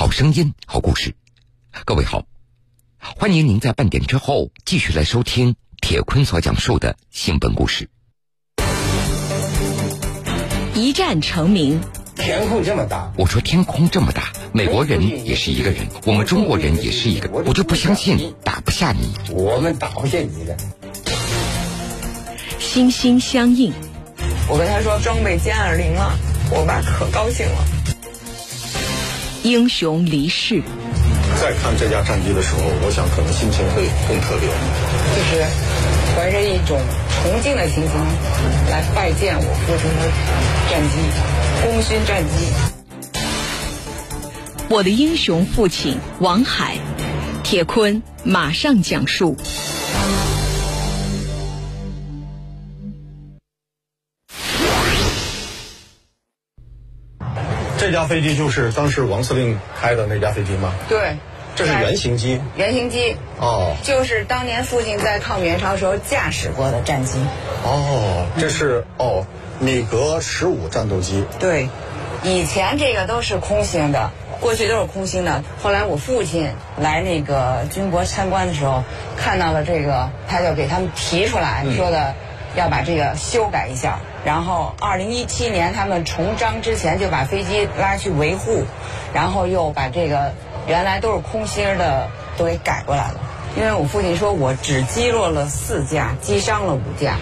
好声音，好故事。各位好，欢迎您在半点之后继续来收听铁坤所讲述的新闻故事。一战成名，天空这么大，我说天空这么大，美国人也是一个人，我们中国人也是一个，我就不相信打不下你。我们打不下你的。心心相印，我跟他说装备歼二零了，我爸可高兴了。英雄离世，再看这架战机的时候，我想可能心情会更特别。就是怀着一种崇敬的心情来拜见我父亲的战机，功勋战机。我的英雄父亲王海，铁坤马上讲述。这架飞机就是当时王司令开的那架飞机吗？对，这是原型机。原型机哦，就是当年父亲在抗美援朝时候驾驶过的战机。哦，这是哦，米格十五战斗机。对，以前这个都是空心的，过去都是空心的。后来我父亲来那个军博参观的时候，看到了这个，他就给他们提出来说的，要把这个修改一下。然后，二零一七年他们重章之前就把飞机拉去维护，然后又把这个原来都是空心的都给改过来了。因为我父亲说我只击落了四架，击伤了五架。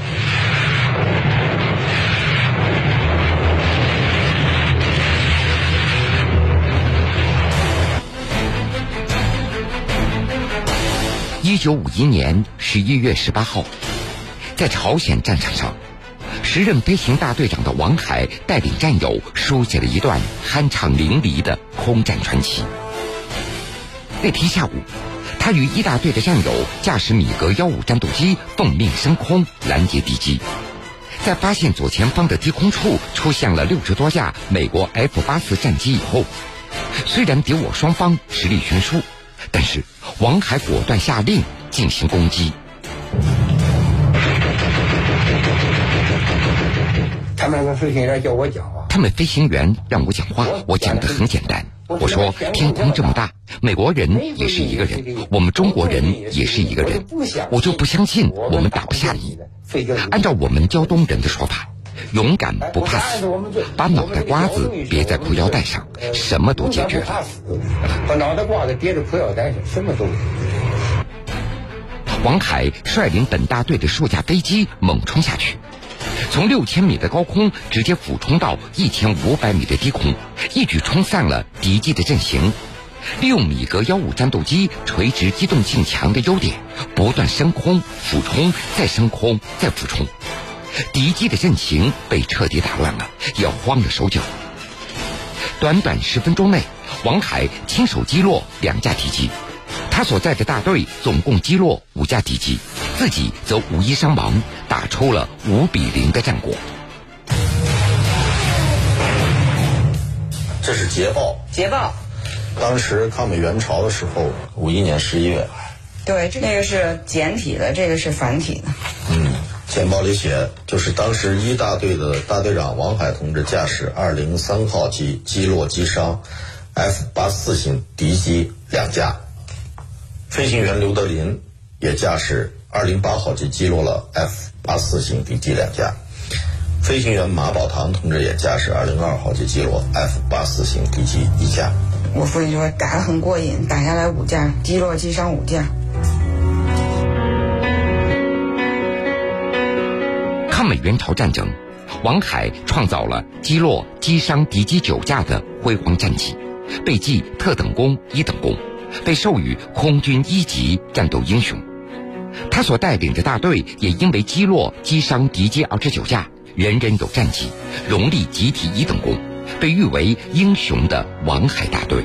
一九五一年十一月十八号，在朝鲜战场上，时任飞行大队长的王海带领战友书写了一段酣畅淋漓的空战传奇。那天下午，他与一大队的战友驾驶米格幺五战斗机奉命升空拦截敌机，在发现左前方的低空处出现了六十多架美国 F 八四战机以后，虽然敌我双方实力悬殊，但是王海果断下令进行攻击。他们那个飞行员叫我讲话，他们飞行员让我讲话，我讲的很简单。我说天空这么大，美国人也是一个人，我们中国人也是一个人，我就不相信我们打不下你。按照我们胶东人的说法，勇敢不怕死，把脑袋瓜子别在裤腰带上，什么都解决了。把脑袋瓜子别在裤腰带上，什么都。王凯率领本大队的数架飞机猛冲下去。从六千米的高空直接俯冲到一千五百米的低空，一举冲散了敌机的阵型。利用米格幺五战斗机垂直机动性强的优点，不断升空、俯冲、再升空、再俯冲，敌机的阵型被彻底打乱了，也慌了手脚。短短十分钟内，王海亲手击落两架敌机，他所在的大队总共击落五架敌机。自己则无一伤亡，打出了五比零的战果。这是捷报，捷报。当时抗美援朝的时候，五一年十一月。对，这个是简体的，这个是繁体的。嗯，简报里写，就是当时一大队的大队长王海同志驾驶二零三号机击落击伤 F 八四型敌机两架，飞行员刘德林也驾驶。二零八号机击落了 F 八四型敌机两架，飞行员马宝堂同志也驾驶二零二号机击落 F 八四型敌机一架。我父亲说打得很过瘾，打下来五架，击落击伤五架。抗美援朝战争，王海创造了击落击伤敌机九架的辉煌战绩，被记特等功一等功，被授予空军一级战斗英雄。他所带领的大队也因为击落击伤敌机二十九架，人人有战绩，荣立集体一等功，被誉为英雄的王海大队。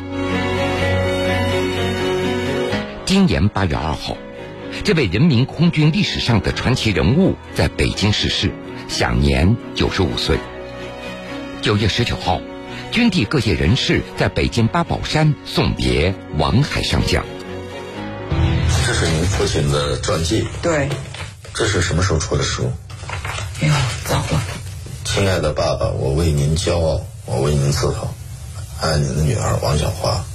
今年八月二号，这位人民空军历史上的传奇人物在北京逝世，享年九十五岁。九月十九号，军地各界人士在北京八宝山送别王海上将。父亲的传记。对。这是什么时候出的书？哎呦，早了。亲爱的爸爸，我为您骄傲，我为您自豪。爱您的女儿王小华，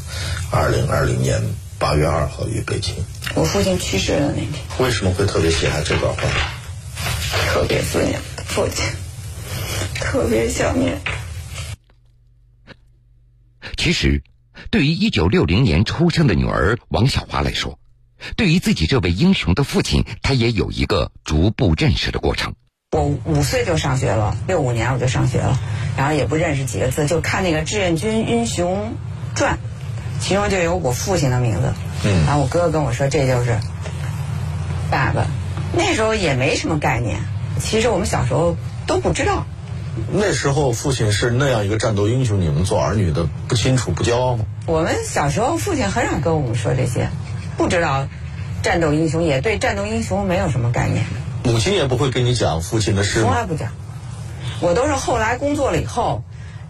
二零二零年八月二号于北京。我父亲去世的那天，为什么会特别喜爱这段话？特别思念父亲，特别想念。其实，对于一九六零年出生的女儿王小华来说，对于自己这位英雄的父亲，他也有一个逐步认识的过程。我五岁就上学了，六五年我就上学了，然后也不认识几个字，就看那个《志愿军英雄传》，其中就有我父亲的名字。嗯然后我哥哥跟我说这就是爸爸，那时候也没什么概念，其实我们小时候都不知道。那时候父亲是那样一个战斗英雄，你们做儿女的不清楚不骄傲吗？我们小时候父亲很少跟我们说这些，不知道战斗英雄，也对战斗英雄没有什么概念。母亲也不会跟你讲父亲的事吗？从来不讲。我都是后来工作了以后，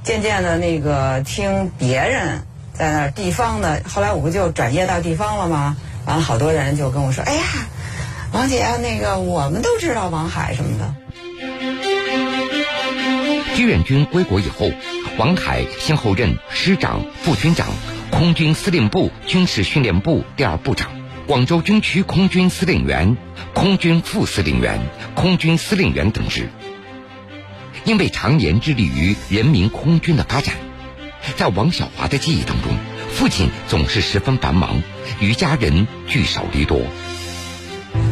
渐渐的那个听别人在那地方的，后来我不就转业到地方了吗？完了，好多人就跟我说：“哎呀，王姐，那个我们都知道王海什么的。志愿军归国以后，王凯先后任师长、副军长、空军司令部军事训练部第二部长、广州军区空军司令员、空军副司令员、空军司令员等职。因为常年致力于人民空军的发展，在王小华的记忆当中，父亲总是十分繁忙，与家人聚少离多。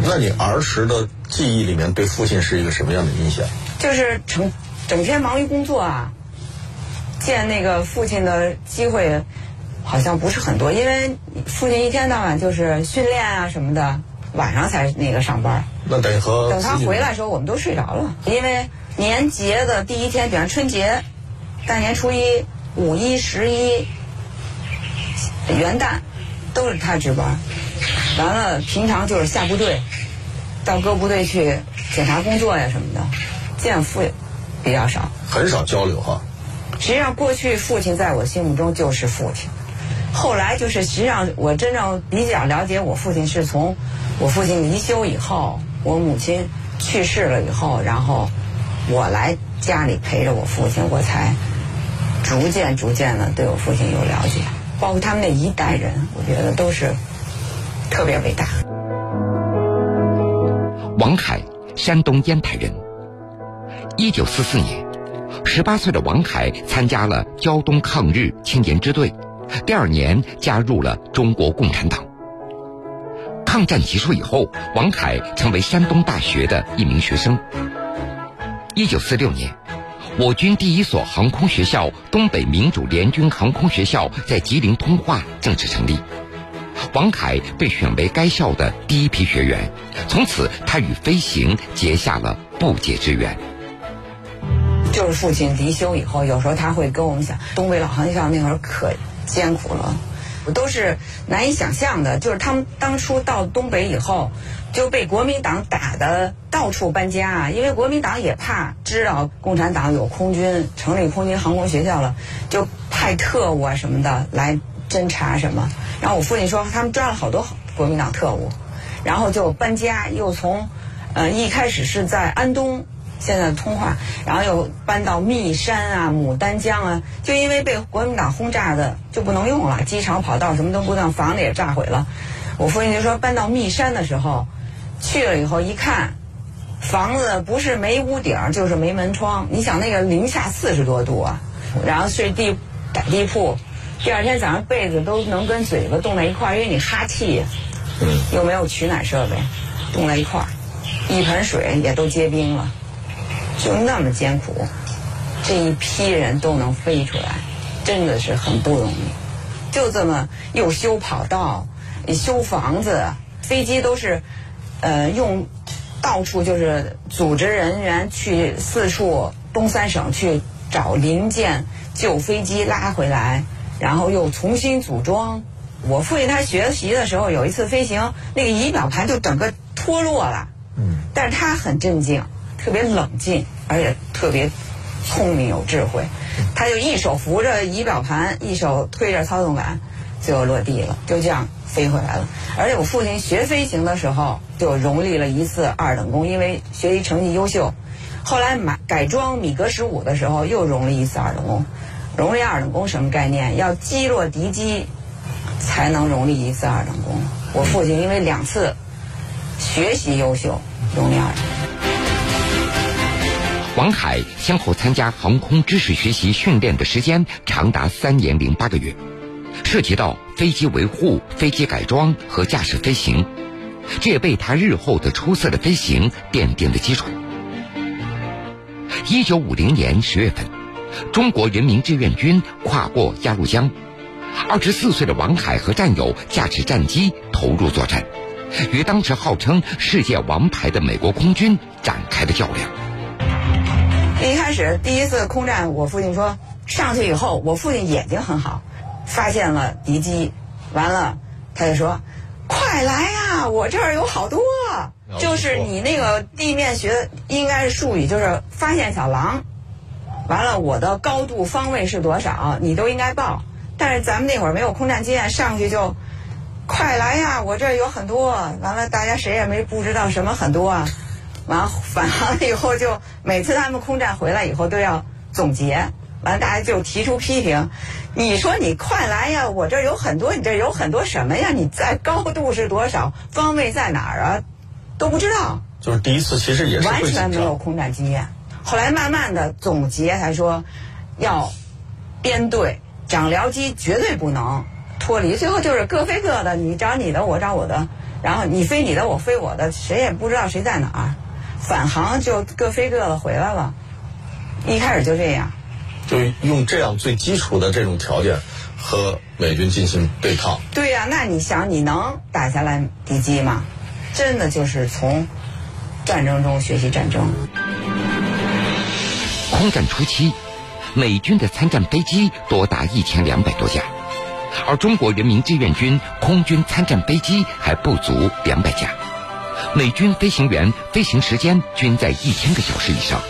那你儿时的记忆里面对父亲是一个什么样的印象？就是整整天忙于工作啊，见那个父亲的机会好像不是很多，因为父亲一天到晚就是训练啊什么的，晚上才那个上班。那得和等他回来的时候，我们都睡着了，因为年节的第一天，比方春节、大年初一、五一、十一、元旦，都是他值班。完了，平常就是下部队，到各部队去检查工作呀什么的，见父比较少。很少交流哈。实际上，过去父亲在我心目中就是父亲。后来就是，实际上我真正比较了解我父亲，是从我父亲离休以后，我母亲去世了以后，然后我来家里陪着我父亲，我才逐渐逐渐的对我父亲有了解。包括他们那一代人，我觉得都是特别伟大。王凯，山东烟台人。一九四四年，十八岁的王凯参加了胶东抗日青年支队，第二年加入了中国共产党。抗战结束以后，王凯成为山东大学的一名学生。一九四六年，我军第一所航空学校——东北民主联军航空学校在吉林通化正式成立。王凯被选为该校的第一批学员，从此他与飞行结下了不解之缘。就是父亲离休以后，有时候他会跟我们讲，东北老航校那会儿可艰苦了，我都是难以想象的。就是他们当初到东北以后，就被国民党打的到处搬家啊，因为国民党也怕知道共产党有空军，成立空军航空学校了，就派特务啊什么的来侦查什么。然后我父亲说，他们抓了好多国民党特务，然后就搬家，又从，呃，一开始是在安东。现在通化，然后又搬到密山啊、牡丹江啊，就因为被国民党轰炸的就不能用了，机场跑道什么都不能，房子也炸毁了。我父亲就说，搬到密山的时候，去了以后一看，房子不是没屋顶就是没门窗。你想那个零下四十多度啊，然后睡地打地铺，第二天早上被子都能跟嘴巴冻在一块儿，因为你哈气，又没有取暖设备，冻在一块儿，一盆水也都结冰了。就那么艰苦，这一批人都能飞出来，真的是很不容易。就这么又修跑道，修房子，飞机都是，呃，用到处就是组织人员去四处东三省去找零件旧飞机拉回来，然后又重新组装。我父亲他学习的时候有一次飞行，那个仪表盘就整个脱落了，嗯，但是他很镇静。特别冷静，而且特别聪明有智慧，他就一手扶着仪表盘，一手推着操纵杆，最后落地了，就这样飞回来了。而且我父亲学飞行的时候就荣立了一次二等功，因为学习成绩优秀。后来买改装米格十五的时候又荣立一次二等功。荣立二等功什么概念？要击落敌机，才能荣立一次二等功。我父亲因为两次学习优秀，荣立二等功。王海先后参加航空知识学习训练的时间长达三年零八个月，涉及到飞机维护、飞机改装和驾驶飞行，这也为他日后的出色的飞行奠定了基础。一九五零年十月份，中国人民志愿军跨过鸭绿江，二十四岁的王海和战友驾驶战机投入作战，与当时号称世界王牌的美国空军展开了较量。一开始第一次空战，我父亲说上去以后，我父亲眼睛很好，发现了敌机，完了他就说：“快来呀，我这儿有好多。”就是你那个地面学应该是术语，就是发现小狼。完了，我的高度方位是多少，你都应该报。但是咱们那会儿没有空战经验，上去就快来呀，我这儿有很多。完了，大家谁也没不知道什么很多啊。完返航了以后，就每次他们空战回来以后都要总结。完了，大家就提出批评。你说你快来呀，我这有很多，你这有很多什么呀？你在高度是多少，方位在哪儿啊？都不知道。就是第一次，其实也是完全没有。空战经验。后来慢慢的总结才说，要编队，长僚机绝对不能脱离。最后就是各飞各的，你找你的，我找我的，然后你飞你的，我飞我的，谁也不知道谁在哪儿。返航就各飞各的回来了。一开始就这样，就用这样最基础的这种条件和美军进行对抗。对呀、那你想你能打下来敌机吗？真的就是从战争中学习战争。空战初期，美军的参战飞机多达一千两百多架，而中国人民志愿军空军参战飞机还不足两百架。美军飞行员飞行时间均在一千个小时以上，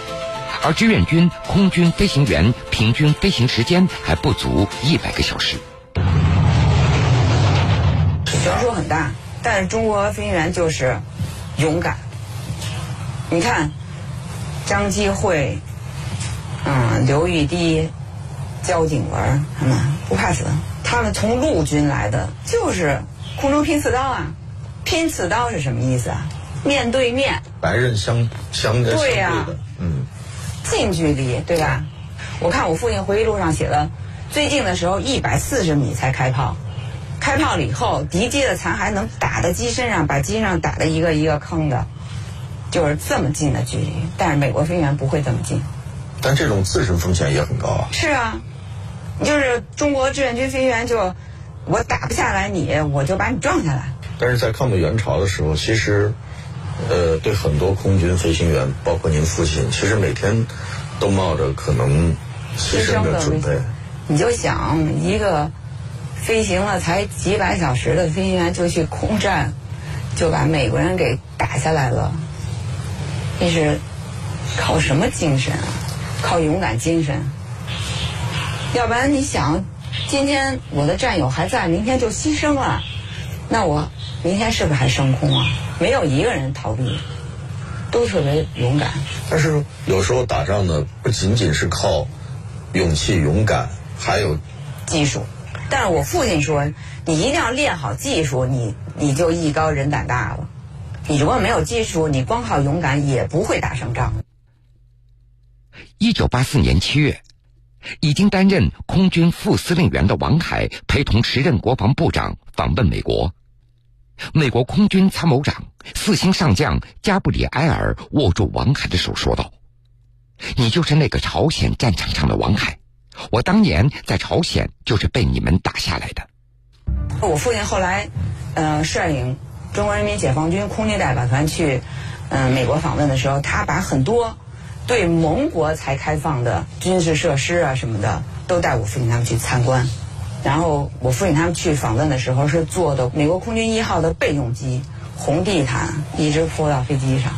而志愿军空军飞行员平均飞行时间还不足一百个小时。悬殊很大，但是中国飞行员就是勇敢。你看，张基慧，嗯，刘玉堤、焦景文他们不怕死，他们从陆军来的，就是空中拼刺刀啊！拼刺刀是什么意思啊？面对面，白刃相相相对对呀的，嗯，近距离，对吧？我看我父亲回忆录上写的，最近的时候一百四十米才开炮，开炮了以后，敌机的残骸能打在机身上，把机上打的一个一个坑的，就是这么近的距离。但是美国飞行员不会这么近。但这种自身风险也很高啊。是啊，就是中国志愿军飞行员就，我打不下来你，我就把你撞下来。但是在抗美援朝的时候，其实，呃，对很多空军飞行员，包括您父亲，其实每天都冒着可能牺牲的准备。你就想一个飞行了才几百小时的飞行员就去空战，就把美国人给打下来了，那是靠什么精神啊？靠勇敢精神。要不然你想，今天我的战友还在，明天就牺牲了，那我明天是不是还升空啊？没有一个人逃避，都特别勇敢。但是有时候打仗呢，不仅仅是靠勇气、勇敢，还有技术。但是我父亲说，你一定要练好技术，你你就艺高人胆大了。你如果没有技术，你光靠勇敢也不会打胜仗。一九八四年七月，已经担任空军副司令员的王海陪同时任国防部长访问美国。美国空军参谋长四星上将加布里埃尔握住王海的手说道：“你就是那个朝鲜战场上的王海，我当年在朝鲜就是被你们打下来的。”我父亲后来，呃，率领中国人民解放军空军代表团去，嗯、美国访问的时候，他把很多对盟国才开放的军事设施啊什么的，都带我父亲他们去参观。然后我父亲他们去访问的时候，是坐的美国空军一号的备用机，红地毯一直铺到飞机上。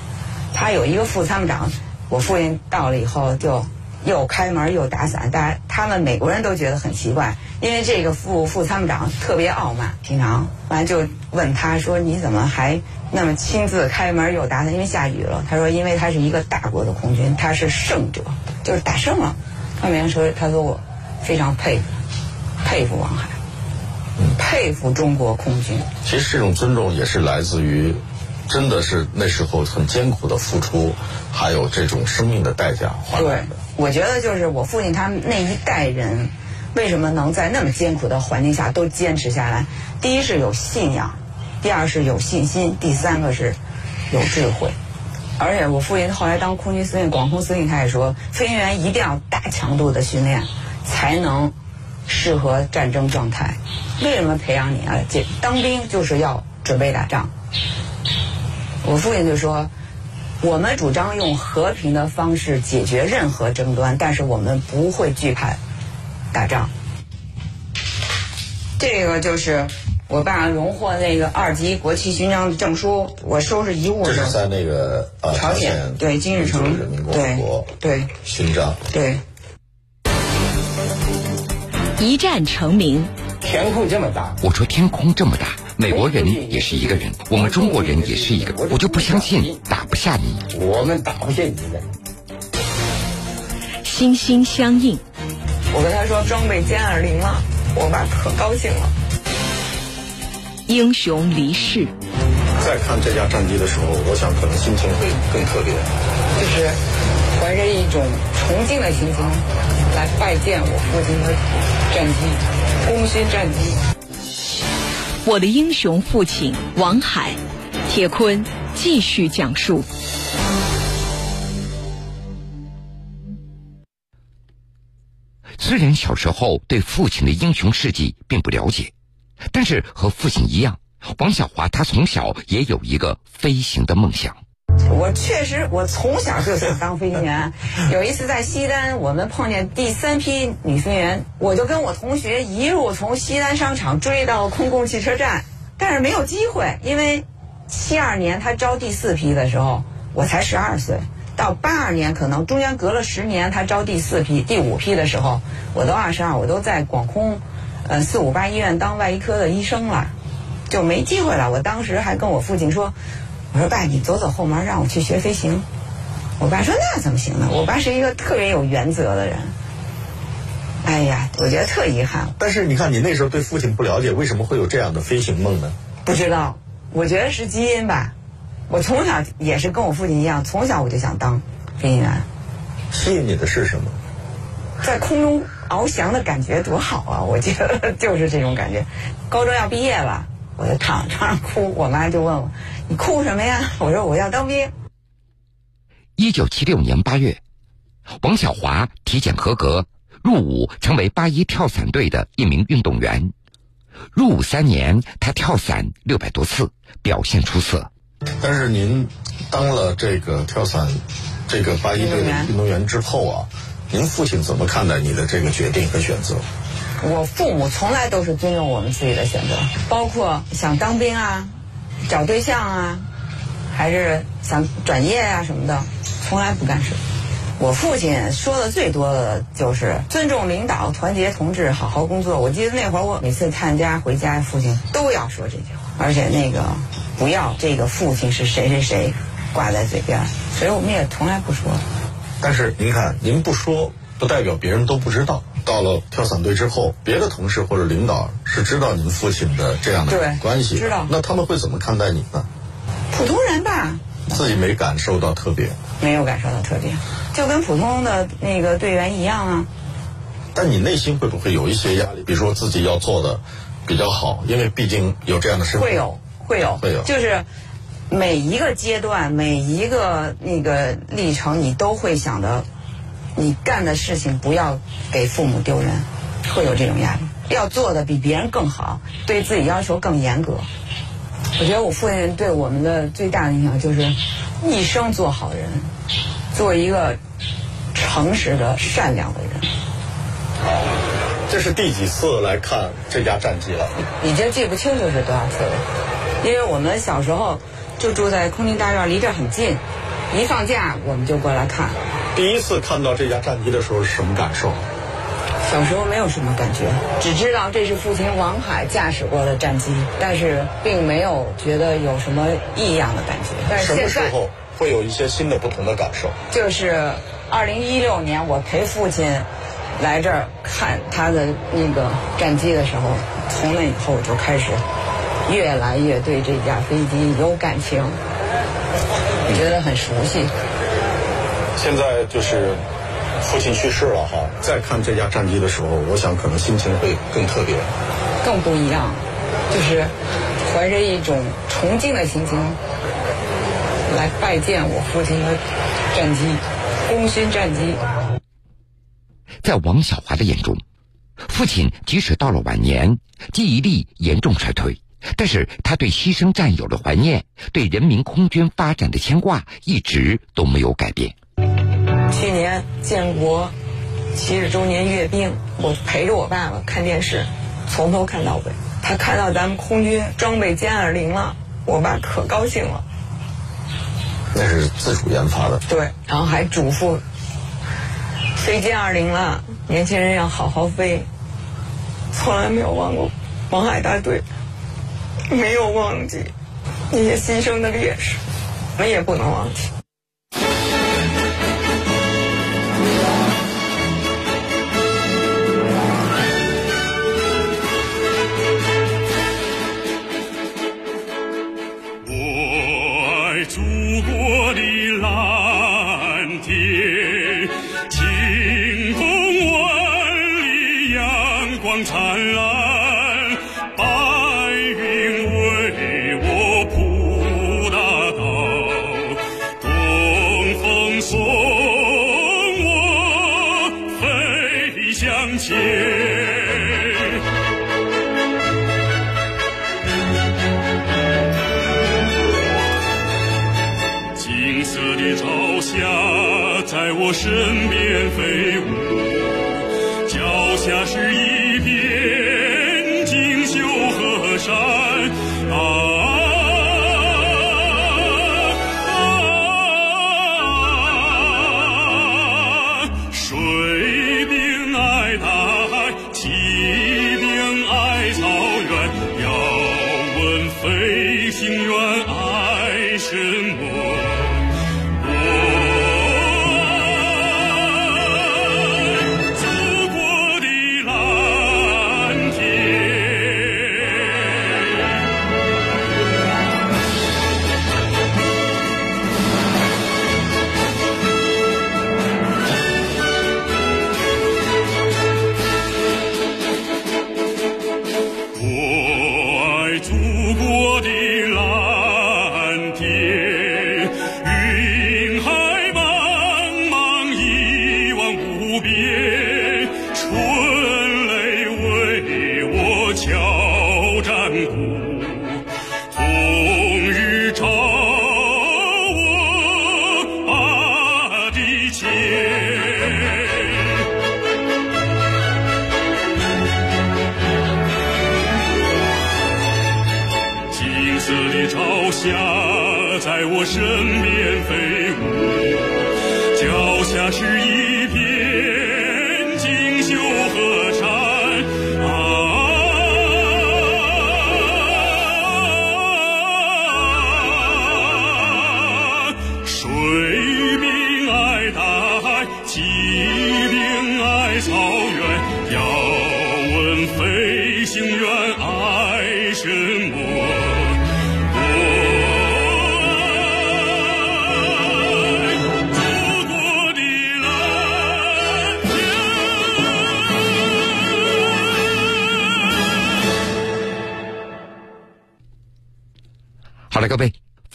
他有一个副参谋长，我父亲到了以后就又开门又打伞，大家他们美国人都觉得很奇怪，因为这个副副参谋长特别傲慢，平常完就问他说你怎么还那么亲自开门又打伞？因为下雨了。他说因为他是一个大国的空军，他是胜者，就是打胜了。他没说，他说我非常佩服，佩服王海，佩服中国空军。其实这种尊重也是来自于，真的是那时候很艰苦的付出，还有这种生命的代价换对来的。，我觉得就是我父亲他们那一代人，为什么能在那么艰苦的环境下都坚持下来？第一是有信仰，第二是有信心，第三个是有智慧。而且我父亲后来当空军司令、广空司令，他也说，飞行员一定要大强度的训练，才能适合战争状态。为什么培养你啊？这当兵就是要准备打仗。我父亲就说，我们主张用和平的方式解决任何争端，但是我们不会惧怕打仗。这个就是我爸荣获那个二级国旗勋章的证书，我收拾遗物的时候，这是在那个呃朝鲜对金日成人民共和国对对勋章。对，一战成名，天空这么大，我说天空这么大，美国人也是一个人，我们中国人也是一个，我就不相信打不下你。我们打不下你的。心心相印。我跟他说装备歼二零了，我爸可高兴了。英雄离世，在看这架战机的时候，我想可能心情会更特别。就是怀着一种崇敬的心情来拜见我父亲的战机，功勋战机。我的英雄父亲王海，铁坤继续讲述。虽然小时候对父亲的英雄事迹并不了解，但是和父亲一样，王小华他从小也有一个飞行的梦想。我确实，我从小就想当飞行员。有一次在西单，我们碰见第三批女飞行员，我就跟我同学一路从西单商场追到空共汽车站，但是没有机会，因为七二年他招第四批的时候，我才十二岁。到八二年，可能中间隔了十年，他招第四批、第五批的时候，我都二十二，我都在广空，呃四五八医院当外医科的医生了，就没机会了。我当时还跟我父亲说，我说爸，你走走后门，让我去学飞行。我爸说那怎么行呢？我爸是一个特别有原则的人。哎呀，我觉得特遗憾，但是你看，你那时候对父亲不了解，为什么会有这样的飞行梦呢？不知道，我觉得是基因吧。我从小也是跟我父亲一样，从小我就想当飞行员，吸引你的是什么？在空中翱翔的感觉多好啊！我觉得 就是这种感觉。高中要毕业了，我就躺床上哭，我妈就问我：“你哭什么呀？”我说：“我要当兵。一九七六年八月，王小华体检合格，入伍成为八一跳伞队的一名运动员。入伍三年，他跳伞六百多次，表现出色。但是您当了这个跳伞这个八一队的运动员之后啊，您父亲怎么看待你的这个决定和选择？我父母从来都是尊重我们自己的选择，包括想当兵啊、找对象啊，还是想转业啊什么的，从来不干涉。我父亲说的最多的就是尊重领导、团结同志、好好工作。我记得那会儿我每次探家回家，父亲都要说这句话，而且那个不要这个父亲是谁谁谁挂在嘴边，所以我们也从来不说。但是您看，您不说，不代表别人都不知道。到了跳伞队之后，别的同事或者领导是知道您父亲的这样的关系，知道那他们会怎么看待你呢？普通人吧，自己没感受到特别，没有感受到特别，就跟普通的那个队员一样啊。但你内心会不会有一些压力？比如说自己要做的比较好，因为毕竟有这样的身份。会有，会有，会有就是每一个阶段、每一个那个历程，你都会想着，你干的事情不要给父母丢人，会有这种压力。要做的比别人更好，对自己要求更严格。我觉得我父亲对我们的最大的影响就是，一生做好人，做一个诚实的、善良的人。这是第几次来看这架战机了？已经记不清楚是多少次了，因为我们小时候就住在空军大院，离这儿很近，一放假我们就过来看。第一次看到这架战机的时候是什么感受？小时候没有什么感觉，只知道这是父亲王海驾驶过的战机，但是并没有觉得有什么异样的感觉。但是什么现在时候会有一些新的不同的感受？就是二零一六年，我陪父亲来这儿看他的那个战机的时候，从那以后就开始越来越对这架飞机有感情，觉得很熟悉。现在就是父亲去世了哈，再看这架战机的时候，我想可能心情会更特别，更不一样，就是怀着一种崇敬的心情来拜见我父亲的战机，功勋战机。在王小华的眼中，父亲即使到了晚年，记忆力严重衰退，但是他对牺牲战友的怀念，对人民空军发展的牵挂，一直都没有改变。去年建国七十周年阅兵，我陪着我爸爸看电视，从头看到尾。他看到咱们空军装备歼二零了，我爸可高兴了。那是自主研发的。对，然后还嘱咐。飞歼二零了，年轻人要好好飞。从来没有忘过王海大队，没有忘记那些牺牲的烈士，我们也不能忘记。身边飞舞，脚下是一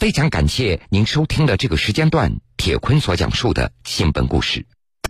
非常感谢您收听的这个时间段铁坤所讲述的新闻故事。